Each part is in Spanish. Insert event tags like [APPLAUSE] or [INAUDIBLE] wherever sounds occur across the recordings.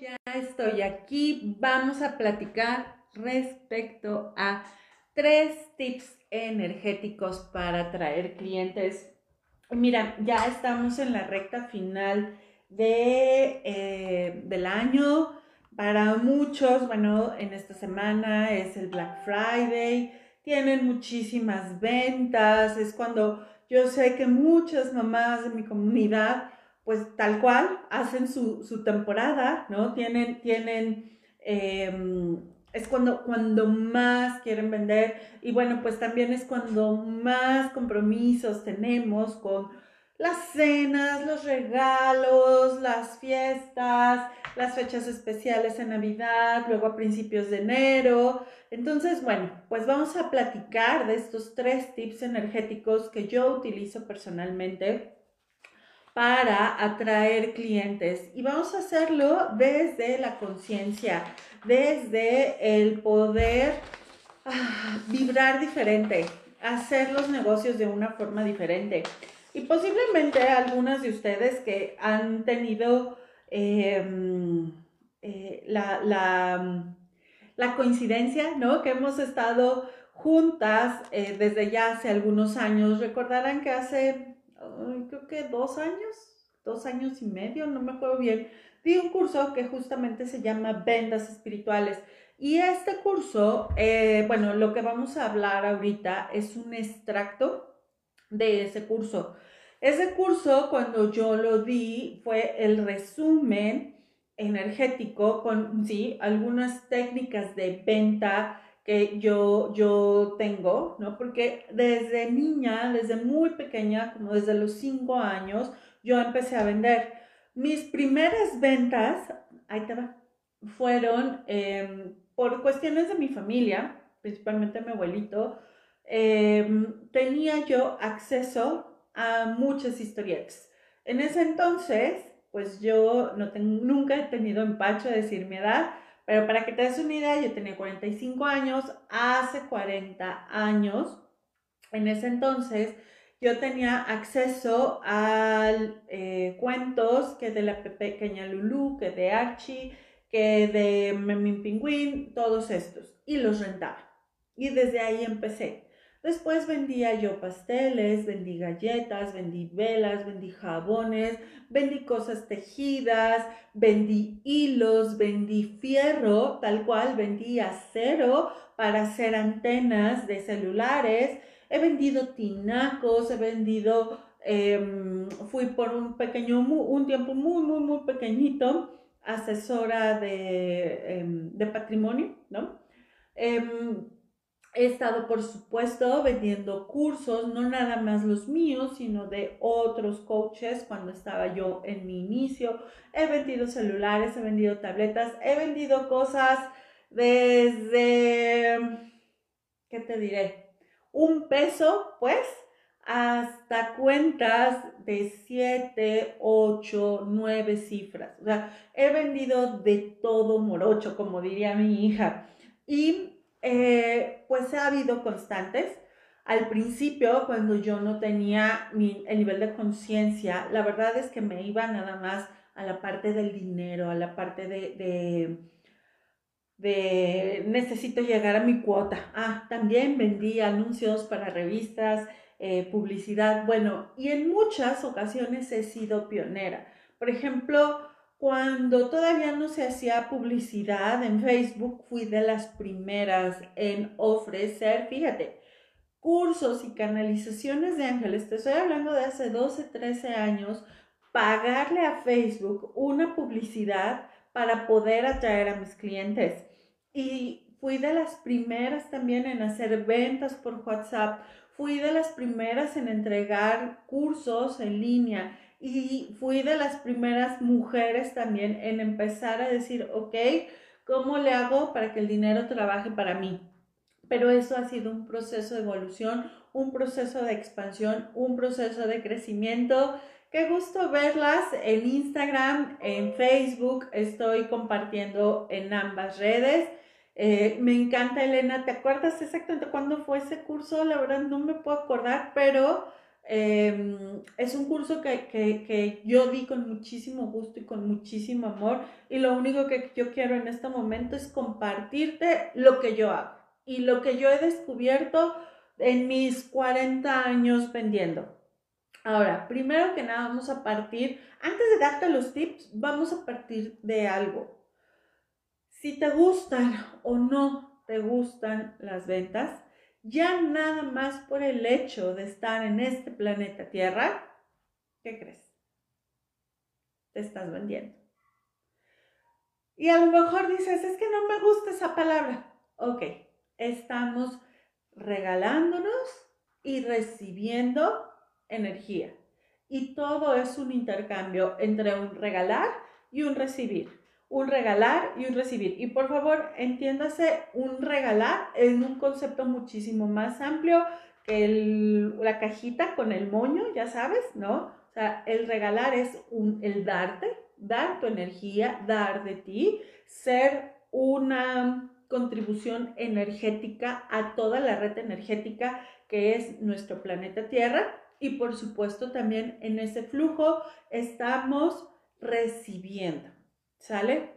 ya estoy aquí. Vamos a platicar respecto a tres tips energéticos para atraer clientes. Mira, ya estamos en la recta final de, eh, del año. Para muchos, bueno, en esta semana es el Black Friday, tienen muchísimas ventas, es cuando yo sé que muchas mamás de mi comunidad pues tal cual, hacen su, temporada, ¿no? Tienen, tienen, em, es cuando, cuando más quieren vender y bueno, pues también es cuando más compromisos tenemos con las cenas, los regalos, las fiestas, las fechas especiales en Navidad, luego a principios de enero. Entonces, bueno, pues vamos a platicar de estos tres tips energéticos que yo utilizo personalmente para atraer clientes y vamos a hacerlo desde la conciencia, desde el poder ah, vibrar diferente, hacer los negocios de una forma diferente. Y posiblemente algunas de ustedes que han tenido em, eh, la, la, coincidencia, ¿no? Que hemos estado juntas eh, desde ya hace algunos años, recordarán que hace creo que dos años, dos años y medio, no me acuerdo bien, di un curso que justamente se llama Vendas Espirituales. Y este curso, eh, bueno, lo que vamos a hablar ahorita es un extracto de ese curso. Ese curso, cuando yo lo di, fue el resumen energético con, sí, algunas técnicas de venta yo, yo tengo, ¿no? Porque desde niña, desde muy pequeña, como desde los cinco años, yo empecé a vender. Mis primeras ventas, ahí te va, fueron em, por cuestiones de mi familia, principalmente mi abuelito, em, tenía yo acceso a muchas historietas. En ese entonces, pues yo no nunca he tenido empacho de decir mi edad, pero para que te des una idea, yo tenía 45 años, hace 40 años, en ese entonces, yo tenía acceso a eh, cuentos que de la pequeña Lulu, que de Archie, que de Memín Pingüín, todos estos, y los rentaba. Y desde ahí empecé. Después vendía yo pasteles, vendí galletas, vendí velas, vendí jabones, vendí cosas tejidas, vendí hilos, vendí fierro, tal cual, vendí acero para hacer antenas de celulares, he vendido tinacos, he vendido, em, fui por un pequeño, un tiempo muy, muy, muy pequeñito, asesora de, em, de patrimonio, ¿no? Em, He estado, por supuesto, vendiendo cursos, no nada más los míos, sino de otros coaches cuando estaba yo en mi inicio. He vendido celulares, he vendido tabletas, he vendido cosas desde, ¿qué te diré? Un peso, pues, hasta cuentas de 7, 8, 9 cifras. O sea, he vendido de todo morocho, como diría mi hija. Y eh, pues ha habido constantes. Al principio, cuando yo no tenía el nivel de conciencia, la verdad es que me iba nada más a la parte del dinero, a la parte de, de, necesito llegar a mi cuota. Ah, también vendí anuncios para revistas, eh, publicidad, bueno, y en muchas ocasiones he sido pionera. Por ejemplo, cuando todavía no se hacía publicidad en Facebook, fui de las primeras en ofrecer, fíjate, cursos y canalizaciones de ángeles. Te estoy hablando de hace 12, 13 años, pagarle a Facebook una publicidad para poder atraer a mis clientes. Y fui de las primeras también en hacer ventas por WhatsApp. Fui de las primeras en entregar cursos en línea y fui de las primeras mujeres también en empezar a decir, ok, ¿cómo le hago para que el dinero trabaje para mí? Pero eso ha sido un proceso de evolución, un proceso de expansión, un proceso de crecimiento. Qué gusto verlas en Instagram, en Facebook. Estoy compartiendo en ambas redes. Eh, me encanta, Elena. ¿Te acuerdas exactamente cuándo fue ese curso? La verdad no me puedo acordar, pero Em, es un curso que, que, yo di con muchísimo gusto y con muchísimo amor y lo único que yo quiero en este momento es compartirte lo que yo hago y lo que yo he descubierto en mis 40 años vendiendo. Ahora, primero que nada vamos a partir, antes de darte los tips, vamos a partir de algo. Si te gustan o no te gustan las ventas, ya nada más por el hecho de estar en este planeta Tierra, ¿qué crees? Te estás vendiendo. Y a lo mejor dices, es que no me gusta esa palabra. Ok, estamos regalándonos y recibiendo energía. Y todo es un intercambio entre un regalar y un recibir un regalar y un recibir. Y por favor, entiéndase un regalar en un concepto muchísimo más amplio que la cajita con el moño, ya sabes, ¿no? O sea, el regalar es un, el darte, dar tu energía, dar de ti, ser una contribución energética a toda la red energética que es nuestro planeta Tierra. Y por supuesto también en ese flujo estamos recibiendo. ¿Sale?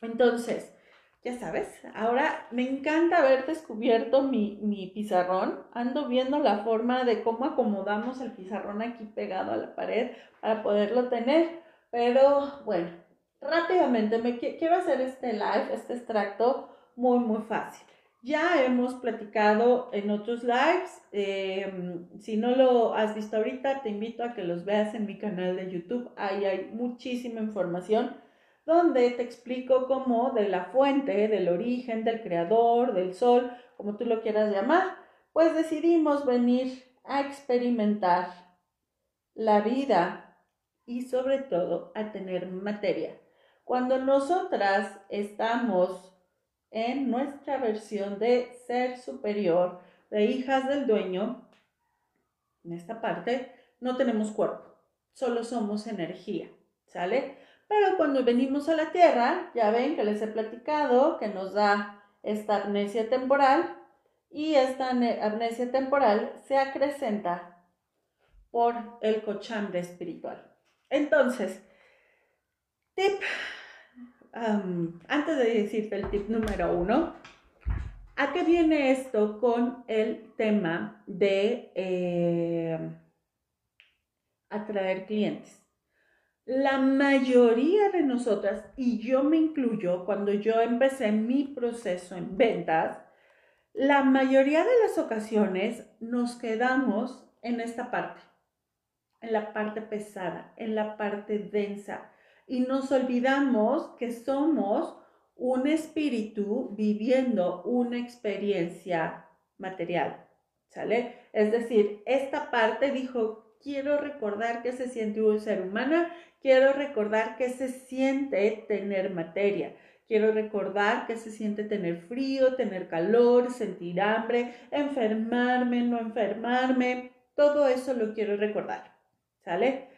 Entonces, ya sabes, ahora me encanta haber descubierto mi, mi, pizarrón. Ando viendo la forma de cómo acomodamos el pizarrón aquí pegado a la pared para poderlo tener. Pero bueno, rápidamente me quiero hacer este live, este extracto muy, muy fácil. Ya hemos platicado en otros lives. Em, si no lo has visto ahorita, te invito a que los veas en mi canal de YouTube. Ahí hay muchísima información donde te explico cómo de la fuente, del origen, del creador, del sol, como tú lo quieras llamar, pues decidimos venir a experimentar la vida y sobre todo a tener materia. Cuando nosotras estamos en nuestra versión de ser superior, de hijas del dueño, en esta parte no tenemos cuerpo, solo somos energía, ¿sale? Pero cuando venimos a la Tierra, ya ven que les he platicado que nos da esta amnesia temporal y esta amnesia temporal se acrecenta por el cochambre espiritual. Entonces, tip, antes de decirte el tip número uno, ¿a qué viene esto con el tema de eh, atraer clientes? La mayoría de nosotras, y yo me incluyo, cuando yo empecé mi proceso en ventas, la mayoría de las ocasiones nos quedamos en esta parte, en la parte pesada, en la parte densa, y nos olvidamos que somos un espíritu viviendo una experiencia material, ¿sale? Es decir, esta parte dijo, quiero recordar que se siente un ser humano Quiero recordar que se siente tener materia. Quiero recordar que se siente tener frío, tener calor, sentir hambre, enfermarme, no enfermarme. Todo eso lo quiero recordar. ¿Sale?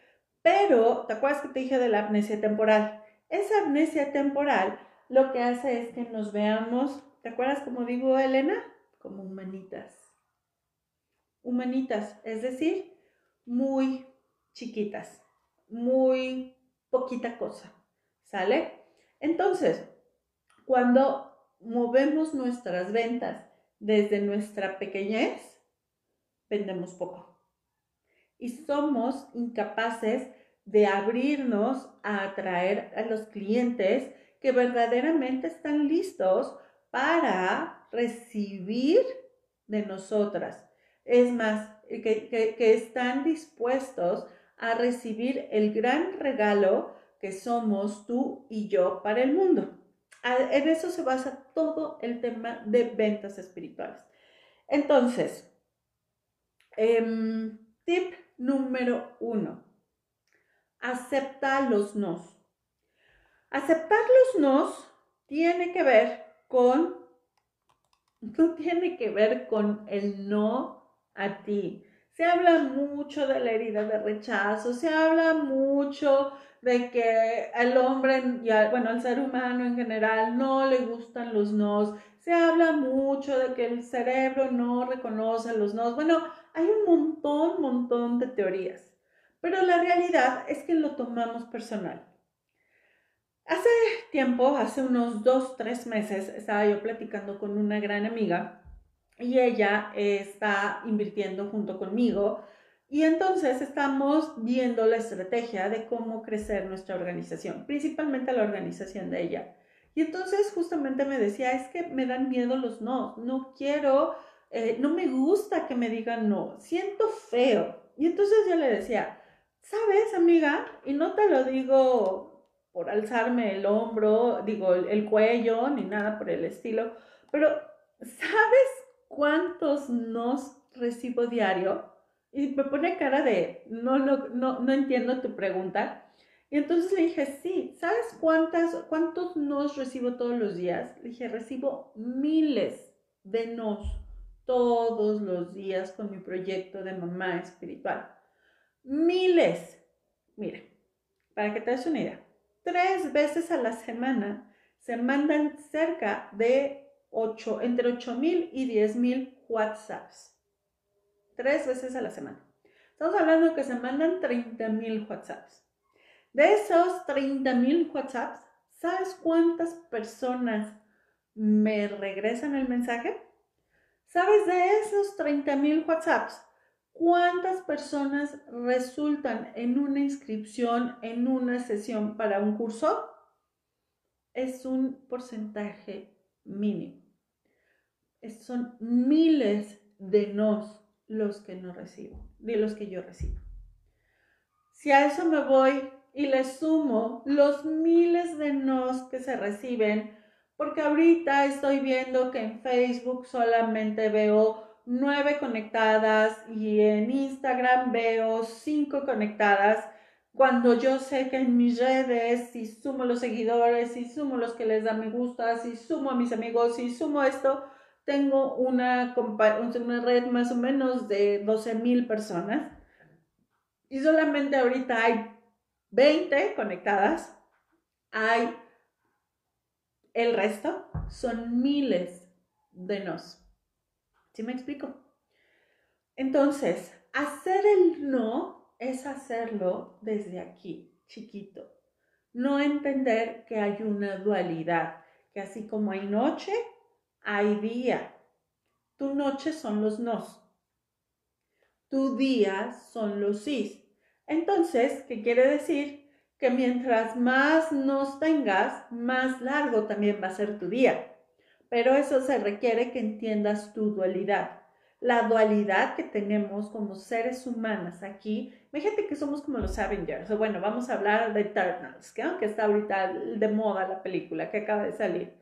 Pero, ¿te acuerdas que te dije de la amnesia temporal? Esa amnesia temporal lo que hace es que nos veamos, ¿te acuerdas como digo Elena? Como humanitas. Humanitas, es decir, muy chiquitas muy poquita cosa, ¿sale? Entonces, cuando movemos nuestras ventas desde nuestra pequeñez, vendemos poco. Y somos incapaces de abrirnos a atraer a los clientes que verdaderamente están listos para recibir de nosotras. Es más, que, que están dispuestos a recibir el gran regalo que somos tú y yo para el mundo. En eso se basa todo el tema de ventas espirituales. Entonces, em, tip número uno, acepta los nos. Aceptar los nos tiene que ver con, no tiene que ver con el no a ti, se habla mucho de la herida de rechazo, se habla mucho de que al hombre, y bueno, al ser humano en general no le gustan los nos, se habla mucho de que el cerebro no reconoce los nos. Bueno, hay un montón, montón de teorías, pero la realidad es que lo tomamos personal. Hace tiempo, hace unos dos, tres meses, estaba yo platicando con una gran amiga y ella está invirtiendo junto conmigo y entonces estamos viendo la estrategia de cómo crecer nuestra organización, principalmente la organización de ella. Y entonces justamente me decía, es que me dan miedo los no, no quiero, eh, no me gusta que me digan no, siento feo. Y entonces yo le decía, ¿sabes, amiga? Y no te lo digo por alzarme el hombro, digo, el, cuello, ni nada por el estilo, pero ¿sabes cuántos nos recibo diario? Y me pone cara de, no, no, no, entiendo tu pregunta. Y entonces le dije, sí, ¿sabes cuántas, cuántos nos recibo todos los días? Le dije, recibo miles de nos todos los días con mi proyecto de mamá espiritual. Miles. Mira, para que te des una idea, tres veces a la semana se mandan cerca de 8, entre 8 mil y 10 mil WhatsApps. Tres veces a la semana. Estamos hablando que se mandan 30 mil WhatsApps. De esos 30 mil WhatsApps, ¿sabes cuántas personas me regresan el mensaje? ¿Sabes de esos 30 mil WhatsApps? ¿Cuántas personas resultan en una inscripción, en una sesión para un curso? Es un porcentaje mínimo. Son miles de nos los que no recibo, de los que yo recibo. Si a eso me voy y le sumo los miles de nos que se reciben, porque ahorita estoy viendo que en Facebook solamente veo nueve conectadas y en Instagram veo cinco conectadas, cuando yo sé que en mis redes, si sumo los seguidores, si sumo los que les dan me gusta, si sumo a mis amigos, si sumo esto, tengo una, una red más o menos de 12 mil personas. Y solamente ahorita hay 20 conectadas, hay el resto, son miles de nos. ¿Sí me explico? Entonces, hacer el no es hacerlo desde aquí, chiquito. No entender que hay una dualidad, que así como hay noche, hay día. Tu noche son los nos. Tu día son los sís. Entonces, ¿qué quiere decir? Que mientras más nos tengas, más largo también va a ser tu día. Pero eso se requiere que entiendas tu dualidad. La dualidad que tenemos como seres humanos aquí, imagínate que somos como los Avengers, bueno, vamos a hablar de Eternals, que está ahorita de moda la película que acaba de salir.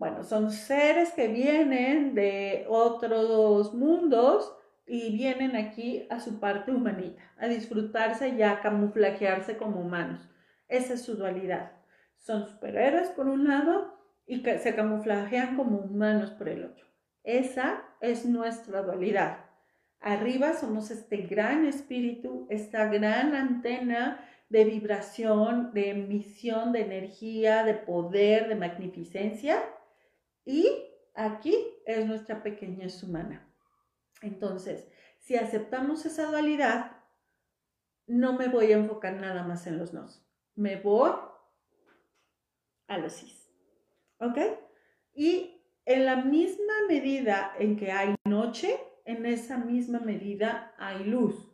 Bueno, son seres que vienen de otros mundos y vienen aquí a su parte humanita, a disfrutarse y a camuflajearse como humanos. Esa es su dualidad. Son superhéroes por un lado y se camuflajean como humanos por el otro. Esa es nuestra dualidad. Arriba somos este gran espíritu, esta gran antena de vibración, de emisión de energía, de poder, de magnificencia. Y aquí es nuestra pequeñez humana. Entonces, si aceptamos esa dualidad, no me voy a enfocar nada más en los nos. Me voy a los sis. ¿Ok? Y en la misma medida en que hay noche, en esa misma medida hay luz.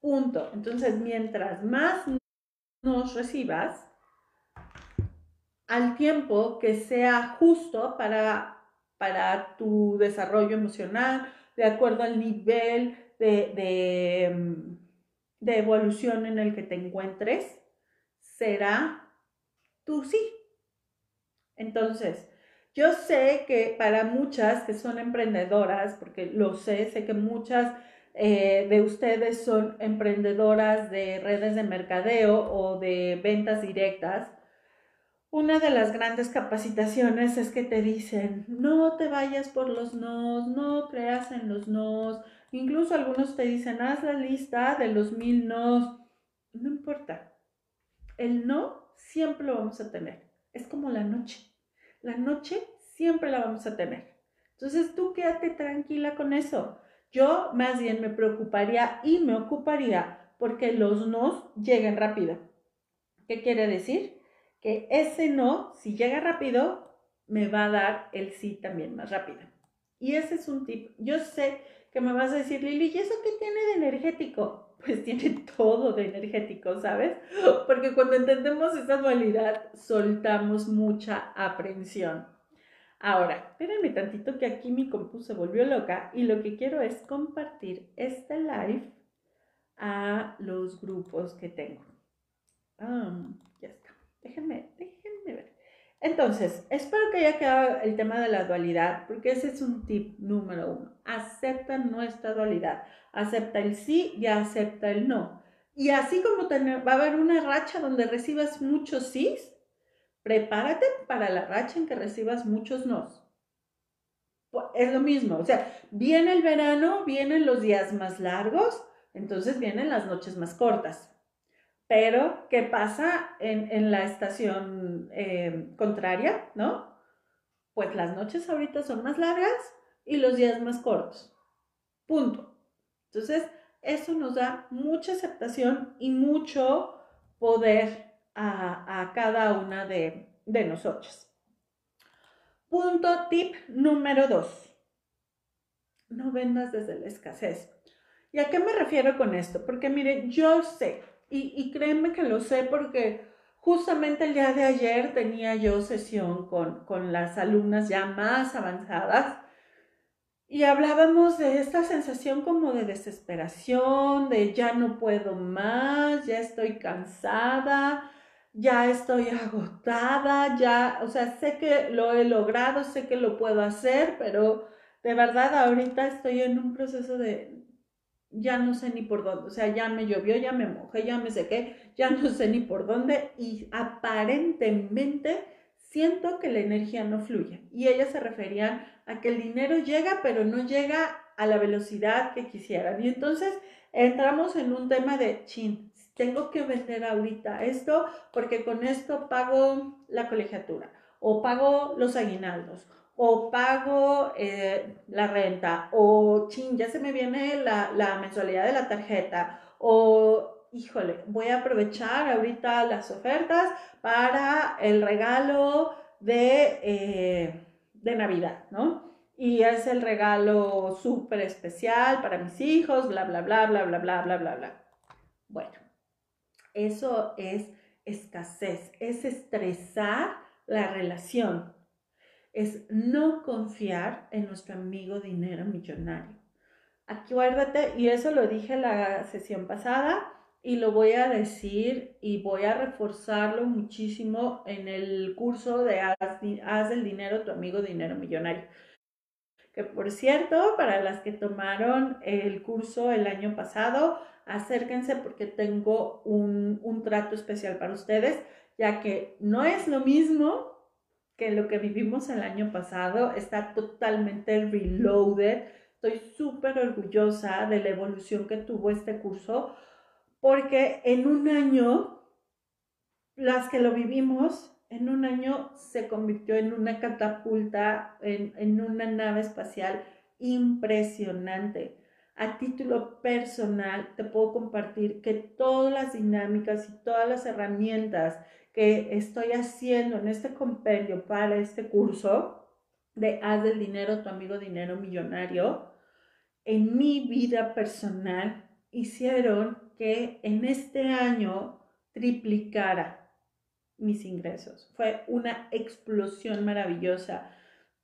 Punto. Entonces, mientras más nos recibas, al tiempo que sea justo para, para tu desarrollo emocional, de acuerdo al nivel de, mm, de, evolución en el que te encuentres, será tu sí. Entonces, yo sé que para muchas que son emprendedoras, porque lo sé, sé que muchas eh, de ustedes son emprendedoras de redes de mercadeo o de ventas directas, una de las grandes capacitaciones es que te dicen, no te vayas por los nos, no creas en los nos. Incluso algunos te dicen, haz la lista de los mil nos. No importa. El no siempre lo vamos a tener. Es como la noche. La noche siempre la vamos a tener. Entonces tú quédate tranquila con eso. Yo más bien me preocuparía y me ocuparía porque los nos lleguen rápido. ¿Qué quiere decir? Que ese no, si llega rápido, me va a dar el sí también más rápido. Y ese es un tip. Yo sé que me vas a decir, Lili, ¿y eso qué tiene de energético? [LAUGHS] Pues tiene todo de energético, ¿sabes? Porque cuando entendemos esa dualidad, soltamos mucha aprensión. Ahora, espérenme tantito que aquí mi compu se volvió loca y lo que quiero es compartir este live a los grupos que tengo. Ah, ya está. Déjenme, déjenme ver. Entonces, espero que haya quedado el tema de la dualidad, porque ese es un tip número uno. Acepta nuestra dualidad. Acepta el sí y acepta el no. Y así como va a haber una racha donde recibas muchos sís, prepárate para la racha en que recibas muchos nos. Pues, es lo mismo, o sea, viene el verano, vienen los días más largos, entonces vienen las noches más cortas. Pero, ¿qué pasa en, la estación eh, contraria, no? Pues las noches ahorita son más largas y los días más cortos. Punto. Entonces, eso nos da mucha aceptación y mucho poder a, cada una de, de nosotros. Punto tip número dos. No vendas desde la escasez. ¿Y a qué me refiero con esto? Porque mire, yo sé, y, créanme que lo sé porque justamente el día de ayer tenía yo sesión con, con las alumnas ya más avanzadas y hablábamos de esta sensación como de desesperación, de ya no puedo más, ya estoy cansada, ya estoy agotada, ya, o sea, sé que lo he logrado, sé que lo puedo hacer, pero de verdad ahorita estoy en un proceso de, ya no sé ni por dónde, o sea, ya me llovió, ya me mojé, ya me sequé, ya no sé ni por dónde y aparentemente siento que la energía no fluye. Y ellas se referían a que el dinero llega, pero no llega a la velocidad que quisieran. Y entonces entramos en un tema de, chin, tengo que vender ahorita esto porque con esto pago la colegiatura o pago los aguinaldos o pago eh, la renta, o ching, ya se me viene la, la, mensualidad de la tarjeta, o híjole, voy a aprovechar ahorita las ofertas para el regalo de, eh, de Navidad, ¿no? Y es el regalo súper especial para mis hijos, bla, bla, bla, bla, bla, bla, bla, bla, bla. Bueno, eso es escasez, es estresar la relación es no confiar en nuestro amigo dinero millonario. Acuérdate, y eso lo dije la sesión pasada y lo voy a decir y voy a reforzarlo muchísimo en el curso de Haz, del dinero tu amigo dinero millonario. Que por cierto, para las que tomaron el curso el año pasado, acérquense porque tengo un, un trato especial para ustedes, ya que no es lo mismo que lo que vivimos el año pasado está totalmente reloaded. Estoy súper orgullosa de la evolución que tuvo este curso porque en un año, las que lo vivimos, en un año se convirtió en una catapulta, en, en una nave espacial impresionante. A título personal, te puedo compartir que todas las dinámicas y todas las herramientas que estoy haciendo en este compendio para este curso de Haz del dinero, tu amigo dinero millonario, en mi vida personal hicieron que en este año triplicara mis ingresos. Fue una explosión maravillosa.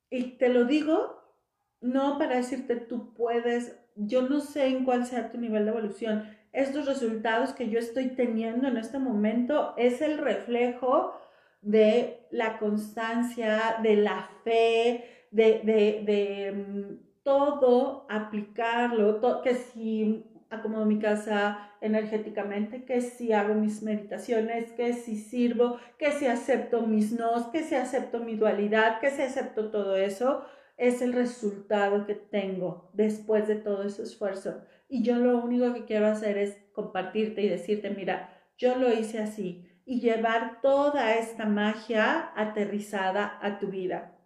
Y te lo digo no para decirte tú puedes, yo no sé en cuál sea tu nivel de evolución, estos resultados que yo estoy teniendo en este momento es el reflejo de la constancia, de la fe, de, mm, todo aplicarlo, que si acomodo mi casa energéticamente, que si hago mis meditaciones, que si sirvo, que si acepto mis nos, que si acepto mi dualidad, que si acepto todo eso, es el resultado que tengo después de todo ese esfuerzo. Y yo lo único que quiero hacer es compartirte y decirte, mira, yo lo hice así y llevar toda esta magia aterrizada a tu vida.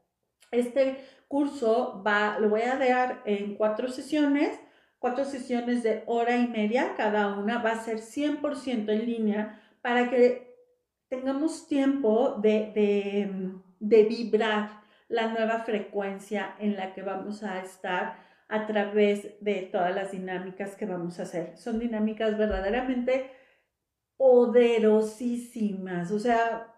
Este curso va, lo voy a dar en cuatro sesiones cuatro sesiones de hora y media cada una, va a ser 100% en línea para que tengamos tiempo de, de, de vibrar la nueva frecuencia en la que vamos a estar a través de todas las dinámicas que vamos a hacer. Son dinámicas verdaderamente poderosísimas. O sea,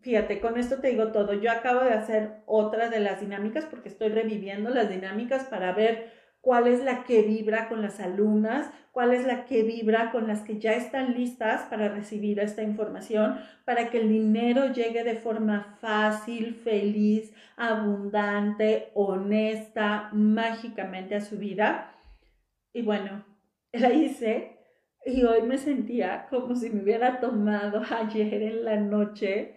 fíjate, con esto te digo todo. Yo acabo de hacer otra de las dinámicas porque estoy reviviendo las dinámicas para ver cuál es la que vibra con las alumnas, cuál es la que vibra con las que ya están listas para recibir esta información, para que el dinero llegue de forma fácil, feliz, abundante, honesta, mágicamente a su vida. Y bueno, [LAUGHS] la hice y hoy me sentía como si me hubiera tomado [LAUGHS] ayer en la noche.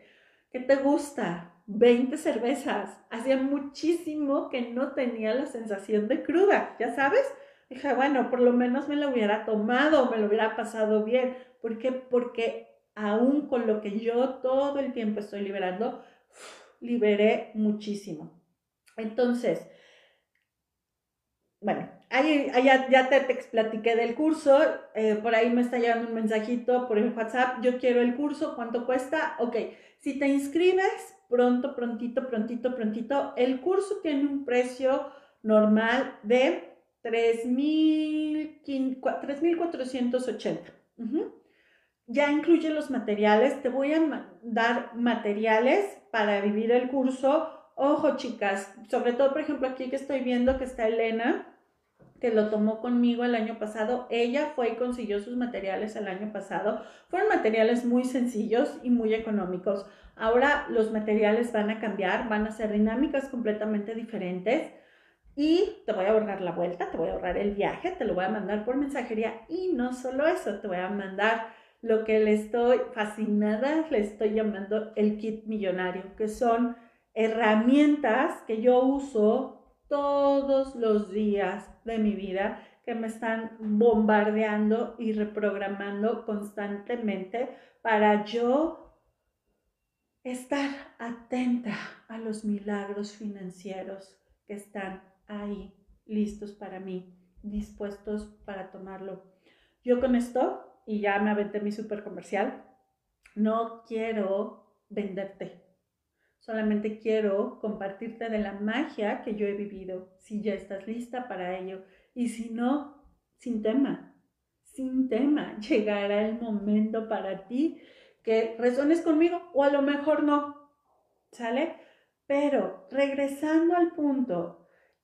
¿Qué te gusta? 20 cervezas. Hacía muchísimo que no tenía la sensación de cruda, ya sabes. Dije, bueno, por lo menos me lo hubiera tomado, me lo hubiera pasado bien. ¿Por qué? Porque aún con lo que yo todo el tiempo estoy liberando, liberé muchísimo. Entonces, bueno, ahí, ya, te, te, platiqué del curso, eh, por ahí me está llegando un mensajito por el WhatsApp, yo quiero el curso, ¿cuánto cuesta? Ok, si te inscribes, pronto, prontito, prontito, prontito. El curso tiene un precio normal de 3.480. Ya incluye los materiales. Te voy a dar materiales para vivir el curso. Ojo, chicas, sobre todo, por ejemplo, aquí que estoy viendo que está Elena que lo tomó conmigo el año pasado. Ella fue y consiguió sus materiales el año pasado. Fueron materiales muy sencillos y muy económicos. Ahora los materiales van a cambiar, van a ser dinámicas completamente diferentes. Y te voy a ahorrar la vuelta, te voy a ahorrar el viaje, te lo voy a mandar por mensajería. Y no solo eso, te voy a mandar lo que le estoy fascinada, le estoy llamando el kit millonario, que son herramientas que yo uso todos los días de mi vida que me están bombardeando y reprogramando constantemente para yo estar atenta a los milagros financieros que están ahí, listos para mí, dispuestos para tomarlo. Yo con esto, y ya me aventé mi super comercial, no quiero venderte Solamente quiero compartirte de la magia que yo he vivido, si ya estás lista para ello. Y si no, sin tema, sin tema, [LAUGHS] llegará el momento para ti que resones conmigo o a lo mejor no, ¿sale? Pero regresando al punto,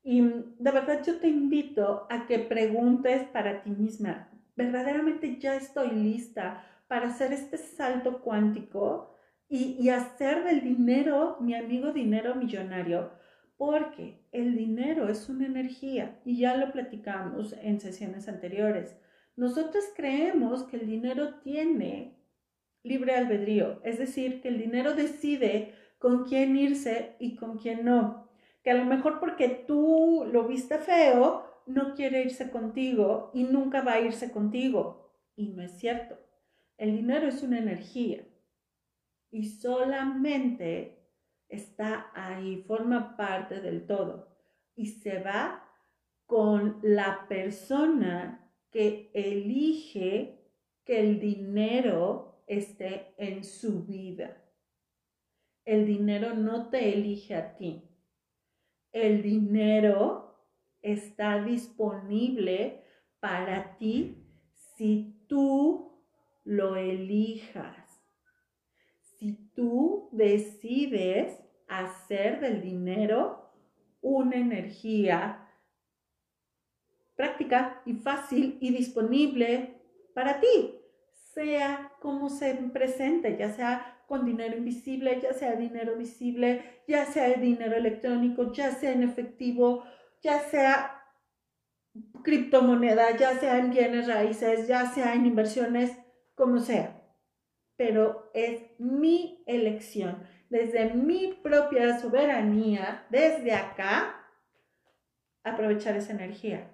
y de verdad yo te invito a que preguntes para ti misma, ¿verdaderamente ya estoy lista para hacer este salto cuántico? y, hacer del dinero mi amigo dinero millonario, porque el dinero es una energía y ya lo platicamos en sesiones anteriores. Nosotros creemos que el dinero tiene libre albedrío, es decir, que el dinero decide con quién irse y con quién no. Que a lo mejor porque tú lo viste feo, no quiere irse contigo y nunca va a irse contigo. Y no es cierto. El dinero es una energía y solamente está ahí, forma parte del todo y se va con la persona que elige que el dinero esté en su vida. El dinero no te elige a ti. El dinero está disponible para ti si tú lo elijas. Si tú decides hacer del dinero una energía práctica y fácil y disponible para ti, sea como se presente, ya sea con dinero invisible, ya sea dinero visible, ya sea dinero electrónico, ya sea en efectivo, ya sea criptomoneda, ya sea en bienes raíces, ya sea en inversiones, como sea pero es mi elección, desde mi propia soberanía, desde acá, aprovechar esa energía.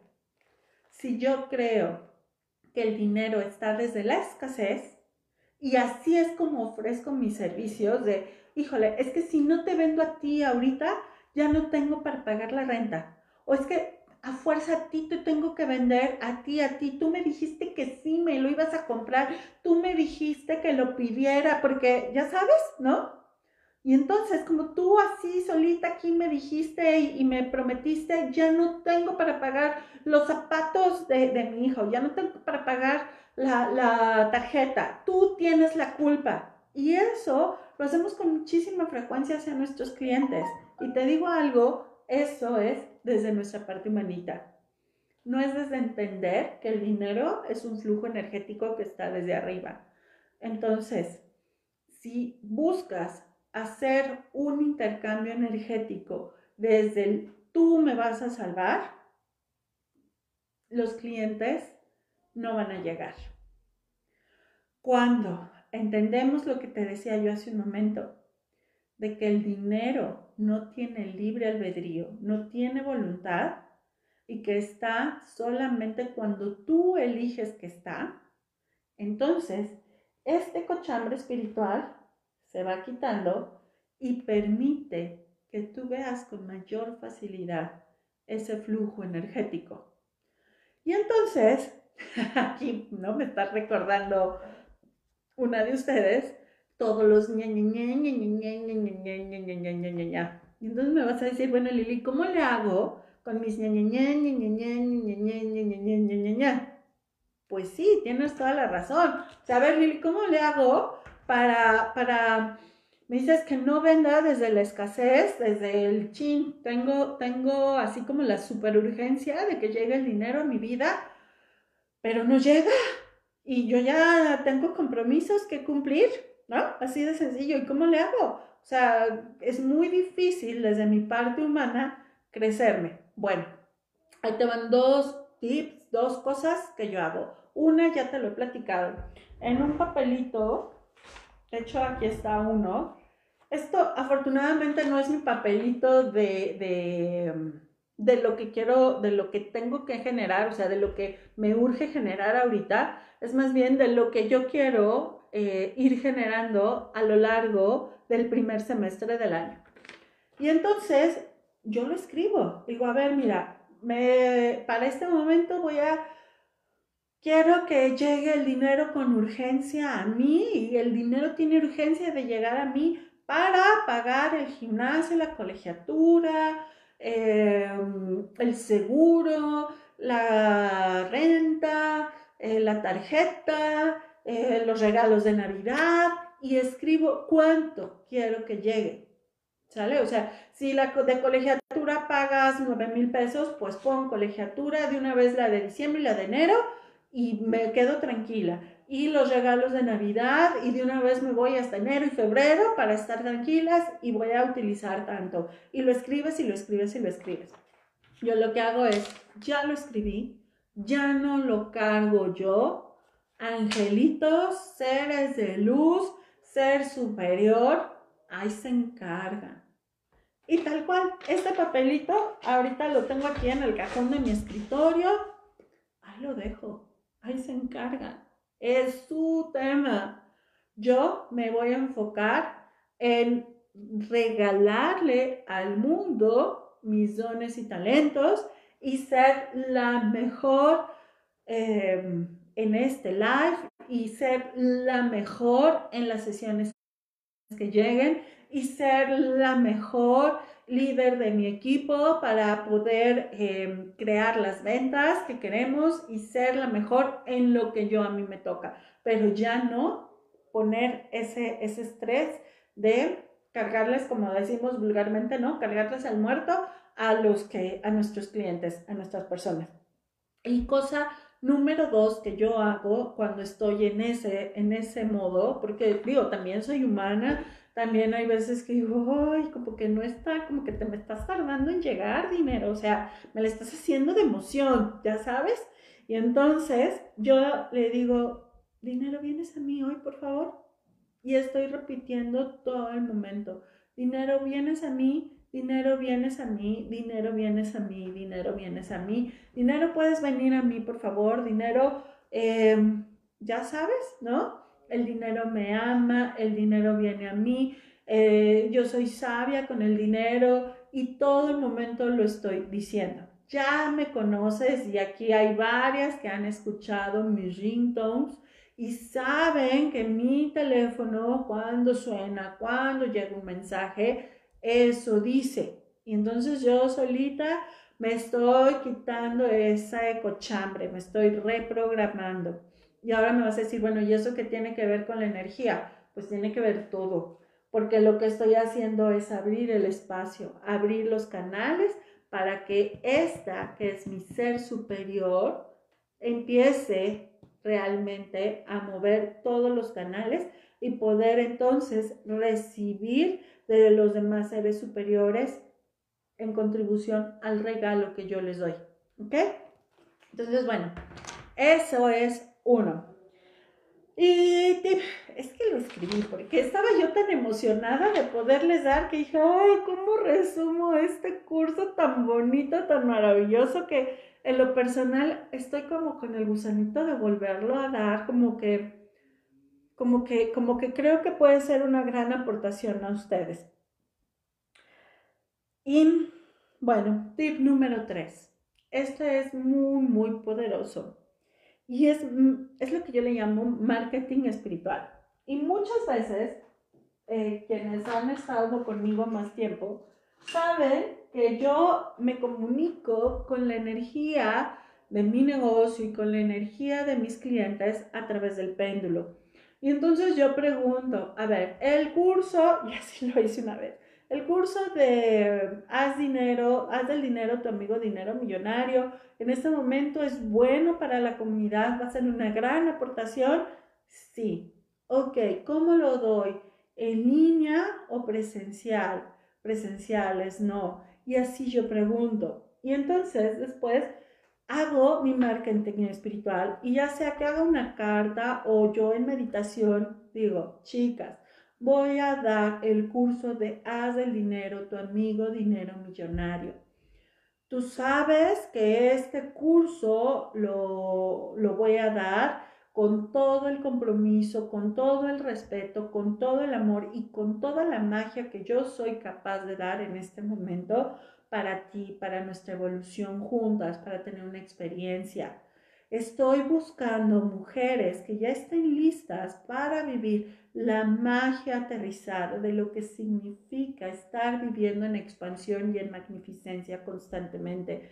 Si yo creo que el dinero está desde la escasez, y así es como ofrezco mis servicios de, híjole, es que si no te vendo a ti ahorita, ya no tengo para pagar la renta. O es que a fuerza a ti te tengo que vender, a ti, a ti, tú me dijiste que sí, me lo ibas a comprar, tú me dijiste que lo pidiera, porque ya sabes, ¿no? Y entonces, como tú así solita aquí me dijiste y, me prometiste, ya no tengo para pagar los zapatos de, de mi hijo, ya no tengo para pagar la, tarjeta, tú tienes la culpa. Y eso lo hacemos con muchísima frecuencia hacia nuestros clientes. Y te digo algo, eso es desde nuestra parte humanita. No es desde entender que el dinero es un flujo energético que está desde arriba. Entonces, si buscas hacer un intercambio energético desde el tú me vas a salvar, los clientes no van a llegar. Cuando entendemos lo que te decía yo hace un momento, de que el dinero no tiene libre albedrío, no tiene voluntad y que está solamente cuando tú eliges que está, entonces este cochambre espiritual se va quitando y permite que tú veas con mayor facilidad ese flujo energético. Y entonces, aquí no me está recordando una de ustedes, todos los ña, ña, ña, ña, ña, ña, ña, ña. Y entonces me vas a decir, bueno, Lili, ¿cómo le hago con mis ña, ña, ña, ña, ña, ña, ña, ña, ña, ña? Pues sí, tienes toda la razón. O a ver, Lili, ¿cómo le hago para, para, me dices que no venda desde la escasez, desde el chin, tengo, tengo así como la super urgencia de que llegue el dinero a mi vida, pero no llega y yo ya tengo compromisos que cumplir, ¿no? Así de sencillo. ¿Y cómo le hago? O sea, es muy difícil desde mi parte humana crecerme. Bueno, ahí te van dos tips, dos cosas que yo hago. Una ya te lo he platicado. En un papelito, de hecho aquí está uno. Esto afortunadamente no es mi papelito de, de de lo que quiero, de lo que tengo que generar, o sea, de lo que me urge generar ahorita, es más bien de lo que yo quiero eh, ir generando a lo largo del primer semestre del año. Y entonces yo lo escribo, digo, a ver, mira, me, para este momento voy a, quiero que llegue el dinero con urgencia a mí y el dinero tiene urgencia de llegar a mí para pagar el gimnasio, la colegiatura, Em, el seguro, la renta, eh, la tarjeta, eh, los regalos de Navidad y escribo cuánto quiero que llegue. ¿Sale? O sea, si la de colegiatura pagas 9 mil pesos, pues pon colegiatura de una vez la de diciembre y la de enero y me quedo tranquila y los regalos de Navidad y de una vez me voy hasta enero y febrero para estar tranquilas y voy a utilizar tanto. Y lo escribes y lo escribes y lo escribes. Yo lo que hago es, ya lo escribí, ya no lo cargo yo. Angelitos, seres de luz, ser superior, ahí se encargan. Y tal cual, este papelito, ahorita lo tengo aquí en el cajón de mi escritorio, ahí lo dejo, ahí se encargan es su tema. Yo me voy a enfocar en regalarle al mundo mis dones y talentos y ser la mejor em, en este live y ser la mejor en las sesiones que lleguen y ser la mejor líder de mi equipo para poder em, crear las ventas que queremos y ser la mejor en lo que yo a mí me toca. Pero ya no poner ese, ese estrés de cargarles, como decimos vulgarmente, ¿no? Cargarles al muerto a los que, a nuestros clientes, a nuestras personas. Y cosa número dos que yo hago cuando estoy en ese, en ese modo, porque digo, también soy humana, también hay veces que digo, ay, como que no está, como que te me estás tardando en llegar dinero, o sea, me lo estás haciendo de emoción, ya sabes. Y entonces yo le digo, dinero, vienes a mí hoy, por favor. Y estoy repitiendo todo el momento, dinero, vienes a mí, dinero, vienes a mí, dinero, vienes a mí, dinero, vienes a mí, dinero, puedes venir a mí, por favor, dinero, em, ya sabes, ¿no? El dinero me ama, el dinero viene a mí, eh, yo soy sabia con el dinero y todo el momento lo estoy diciendo. ya me conoces y aquí hay varias que han escuchado mis ringtones y saben que mi teléfono cuando suena, cuando llega un mensaje, eso dice. Y entonces yo solita me estoy quitando esa ecochambre, me estoy reprogramando. Y ahora me vas a decir, bueno, ¿y eso qué tiene que ver con la energía? Pues tiene que ver todo, porque lo que estoy haciendo es abrir el espacio, abrir los canales para que esta, que es mi ser superior, empiece realmente a mover todos los canales y poder entonces recibir de los demás seres superiores en contribución al regalo que yo les doy. ¿Ok? Entonces, bueno, eso es uno. Y es que lo escribí porque estaba yo tan emocionada de poderles dar que dije, ay, ¿cómo resumo este curso tan bonito, tan maravilloso que en lo personal estoy como con el gusanito de volverlo a dar, como que, como que, como que creo que puede ser una gran aportación a ustedes. Y bueno, tip número tres. Este es muy, muy poderoso. Y es, mm, es lo que yo le llamo marketing espiritual. Y muchas veces, eh, quienes han estado conmigo más tiempo, saben que yo me comunico con la energía de mi negocio y con la energía de mis clientes a través del péndulo. Y entonces yo pregunto, a ver, el curso, [LAUGHS] y así lo hice una vez, el curso de haz dinero, haz del dinero tu amigo dinero millonario, en este momento es bueno para la comunidad, va a ser una gran aportación. Sí. Ok, ¿cómo lo doy? ¿En línea o presencial? Presenciales, no. Y así yo pregunto. Y entonces después hago mi marketing espiritual y ya sea que haga una carta o yo en meditación digo, chicas, voy a dar el curso de Haz del Dinero, tu amigo dinero millonario. Tú sabes que este curso lo, lo voy a dar con todo el compromiso, con todo el respeto, con todo el amor y con toda la magia que yo soy capaz de dar en este momento para ti, para nuestra evolución juntas, para tener una experiencia. Estoy buscando mujeres que ya estén listas para vivir la magia aterrizada de lo que significa estar viviendo en expansión y en magnificencia constantemente.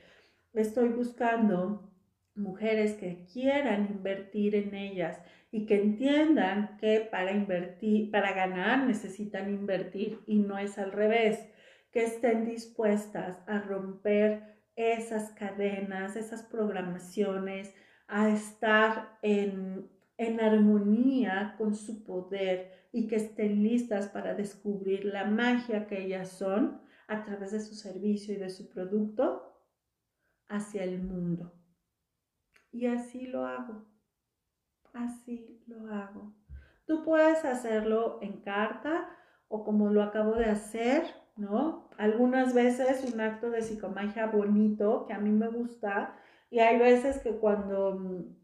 Estoy buscando mujeres que quieran invertir en ellas y que entiendan que para invertir, para ganar necesitan invertir y no es al revés, que estén dispuestas a romper esas cadenas, esas programaciones, a estar en, armonía con su poder y que estén listas para descubrir la magia que ellas son a través de su servicio y de su producto hacia el mundo. Y así lo hago. Así lo hago. Tú puedes hacerlo en carta o como lo acabo de hacer, ¿no? Algunas veces un acto de psicomagia bonito que a mí me gusta y hay veces que cuando, mm,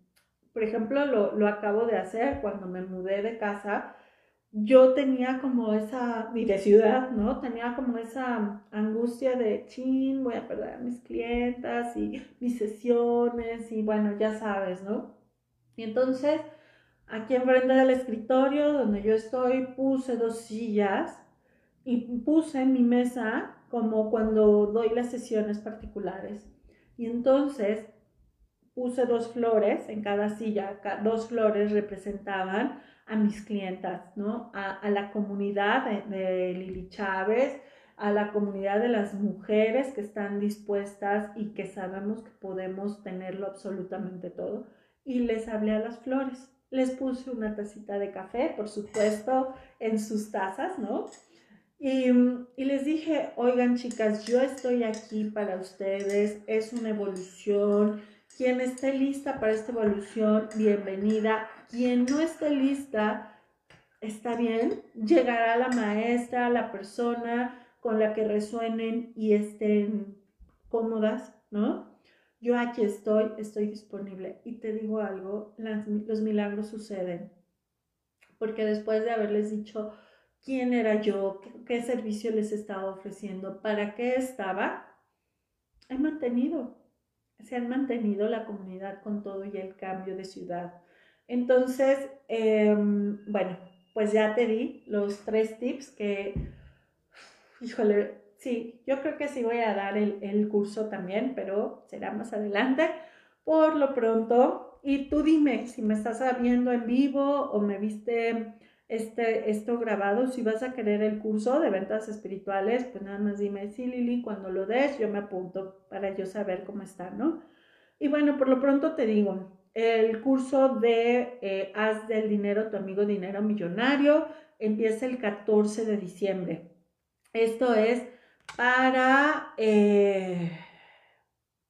por ejemplo, lo, acabo de hacer, cuando me mudé de casa, yo tenía como esa, y de ciudad, ¿no? Tenía como esa angustia de, chin, voy a perder a mis clientas y [LAUGHS] mis sesiones y bueno, ya sabes, ¿no? Y entonces, aquí enfrente del escritorio donde yo estoy, puse dos sillas y puse mi mesa como cuando doy las sesiones particulares. Y entonces puse dos flores en cada silla, dos flores representaban a mis clientas, ¿no? A, la comunidad de, Lili Chávez, a la comunidad de las mujeres que están dispuestas y que sabemos que podemos tenerlo absolutamente todo. Y les hablé a las flores. Les puse una tacita de café, por supuesto, en sus tazas, ¿no? Y, y, les dije, oigan chicas, yo estoy aquí para ustedes, es una evolución, quien esté lista para esta evolución, bienvenida. Quien no esté lista, está bien. Llegará la maestra, la persona con la que resuenen y estén cómodas, ¿no? Yo aquí estoy, estoy disponible. Y te digo algo, los milagros suceden. Porque después de haberles dicho quién era yo, qué servicio les estaba ofreciendo, para qué estaba, he mantenido se han mantenido la comunidad con todo y el cambio de ciudad. Entonces, em, bueno, pues ya te di los tres tips que, híjole, sí, yo creo que sí voy a dar el, el curso también, pero será más adelante. Por lo pronto, y tú dime si me estás viendo en vivo o me viste este, esto grabado, si vas a querer el curso de ventas espirituales, pues nada más dime, sí, Lili, cuando lo des, yo me apunto para yo saber cómo está, ¿no? Y bueno, por lo pronto te digo, el curso de eh, Haz del Dinero, tu amigo Dinero Millonario, empieza el 14 de diciembre. Esto es para, eh,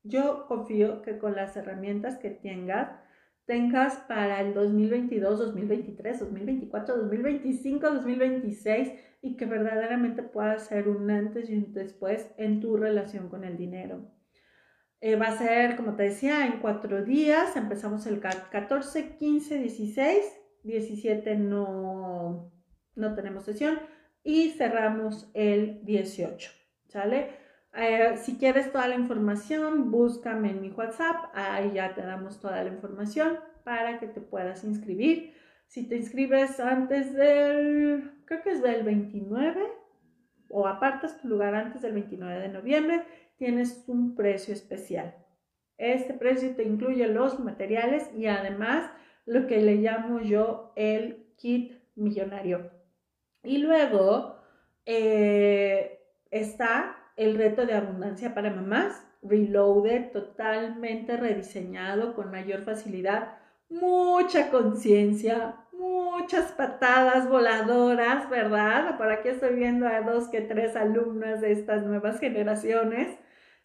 yo confío que con las herramientas que tengas, tengas para el 2022, 2023, 2024, 2025, 2026 y que verdaderamente pueda ser un antes y un después en tu relación con el dinero. Eh, va a ser, como te decía, en cuatro días. Empezamos el 14, 15, 16. 17 no, no tenemos sesión. Y cerramos el 18. ¿Sale? Eh, si quieres toda la información, búscame en mi WhatsApp. Ahí ya te damos toda la información para que te puedas inscribir. Si te inscribes antes del, creo que es del 29 o apartas tu lugar antes del 29 de noviembre, tienes un precio especial. Este precio te incluye los materiales y además lo que le llamo yo el kit millonario. Y luego eh, está el reto de abundancia para mamás, reloaded, totalmente rediseñado con mayor facilidad, mucha conciencia, muchas patadas voladoras, ¿verdad? Por aquí estoy viendo a dos que tres alumnas de estas nuevas generaciones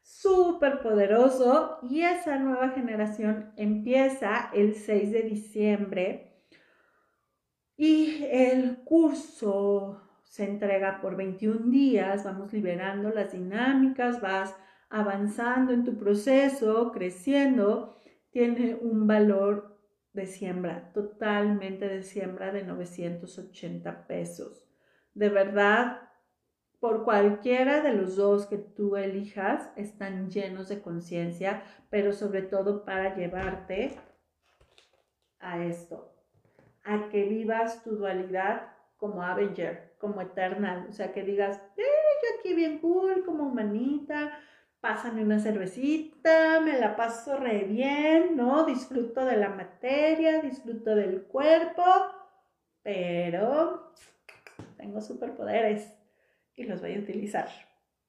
súper poderoso y esa nueva generación empieza el 6 de diciembre y el curso se entrega por 21 días, vamos liberando las dinámicas, vas avanzando en tu proceso, creciendo, tiene un valor de siembra, totalmente de siembra de 980 pesos. De verdad, por cualquiera de los dos que tú elijas, están llenos de conciencia, pero sobre todo para llevarte a esto, a que vivas tu dualidad como Avenger, como Eternal, o sea, que digas, eh, yo aquí bien cool, como humanita, pásame una cervecita, me la paso re bien, ¿no? Disfruto de la materia, disfruto del cuerpo, pero tengo superpoderes y los voy a utilizar.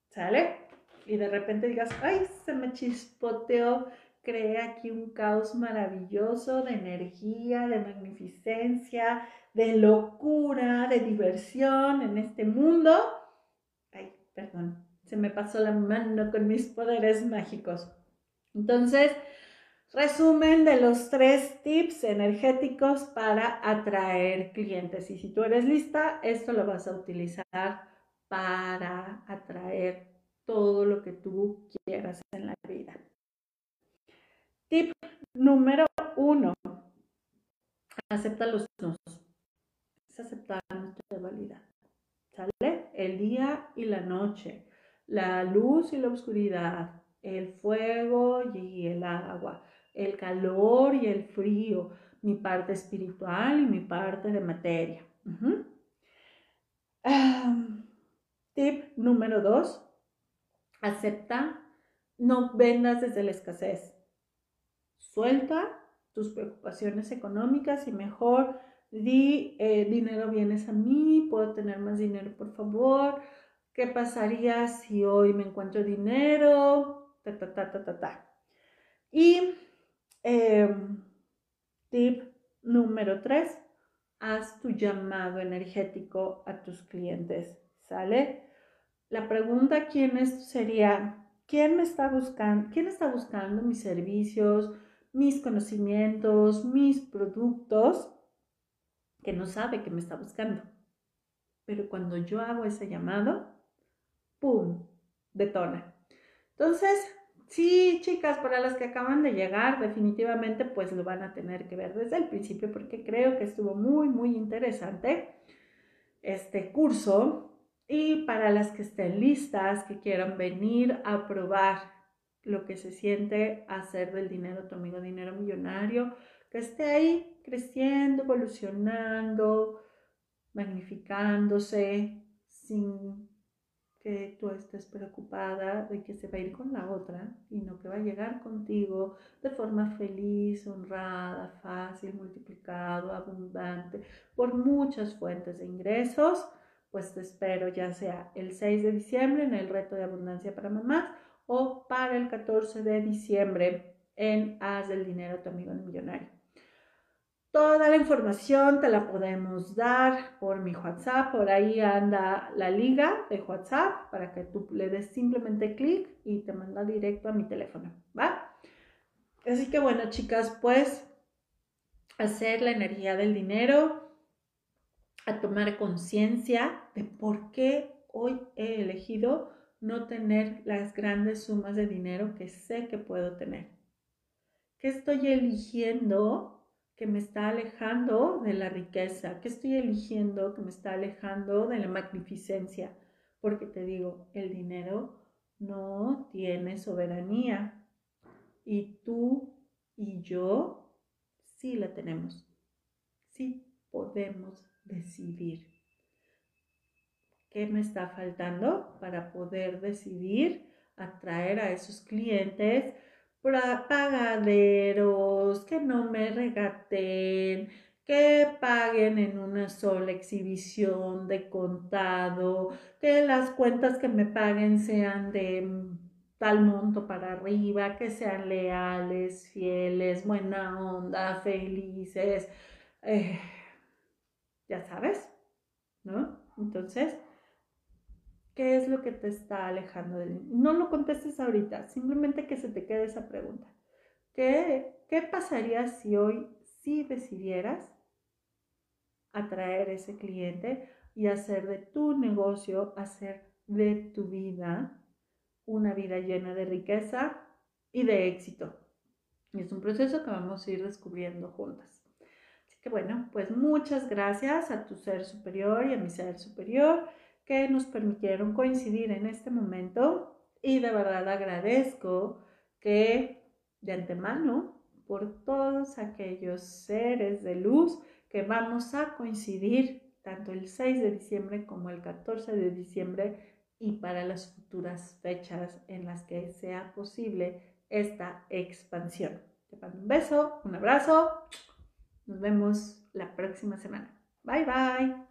¿Sale? Y de repente digas, ay, se me chispoteó, creé aquí un caos maravilloso de energía, de magnificencia, de locura, de diversión en este mundo. Ay, perdón, se me pasó la mano con mis poderes mágicos. Entonces, resumen de los tres tips energéticos para atraer clientes. Y si tú eres lista, esto lo vas a utilizar para atraer todo lo que tú quieras en la vida. Tip número uno. Acepta los dos. Es aceptar nuestra dualidad. ¿Sale? El día y la noche. La luz y la oscuridad. El fuego y el agua. El calor y el frío. Mi parte espiritual y mi parte de materia. Tip número dos, acepta, no vendas desde la escasez. Suelta tus preocupaciones económicas y mejor di, eh, dinero vienes a mí, puedo tener más dinero, por favor. ¿Qué pasaría si hoy me encuentro dinero? Ta, ta, ta, ta, ta, ta. Y em, tip número tres, haz tu llamado energético a tus clientes, ¿sale? La pregunta aquí en esto sería, ¿quién me está buscando? ¿Quién está buscando mis servicios, mis conocimientos, mis productos? Que no sabe que me está buscando. Pero cuando yo hago ese llamado, ¡pum! detona. Entonces, sí, chicas, para las que acaban de llegar, definitivamente pues lo van a tener que ver desde el principio porque creo que estuvo muy, muy interesante este curso y para las que estén listas, que quieran venir a probar lo que se siente hacer del dinero tu amigo dinero millonario, que esté ahí creciendo, evolucionando, magnificándose, sin que tú estés preocupada de que se va a ir con la otra y no que va a llegar contigo de forma feliz, honrada, fácil, multiplicado, abundante, por muchas fuentes de ingresos, pues te espero ya sea el 6 de diciembre en el reto de abundancia para mamás o para el 14 de diciembre en Haz del Dinero tu amigo millonario. Toda la información te la podemos dar por mi WhatsApp, por ahí anda la liga de WhatsApp para que tú le des simplemente clic y te manda directo a mi teléfono, ¿va? Así que bueno, chicas, pues hacer la energía del dinero, a tomar conciencia de por qué hoy he elegido no tener las grandes sumas de dinero que sé que puedo tener. ¿Qué estoy eligiendo que me está alejando de la riqueza, que estoy eligiendo que me está alejando de la magnificencia, porque te digo, el dinero no tiene soberanía y tú y yo sí la tenemos, sí podemos decidir. ¿Qué me está faltando para poder decidir atraer a esos clientes? pagaderos, que no me regaten, que paguen en una sola exhibición de contado, que las cuentas que me paguen sean de tal monto para arriba, que sean leales, fieles, buena onda, felices, eh, ya sabes, ¿no? Entonces, ¿Qué es lo que te está alejando del No lo contestes ahorita, simplemente que se te quede esa pregunta. ¿Qué, qué pasaría si hoy sí decidieras atraer ese cliente y hacer de tu negocio, hacer de tu vida una vida llena de riqueza y de éxito? Y es un proceso que vamos a ir descubriendo juntas. Así que bueno, pues muchas gracias a tu ser superior y a mi ser superior que nos permitieron coincidir en este momento y de verdad agradezco que de antemano por todos aquellos seres de luz que vamos a coincidir tanto el 6 de diciembre como el 14 de diciembre y para las futuras fechas en las que sea posible esta expansión. Te mando un beso, un abrazo. Nos vemos la próxima semana. Bye bye.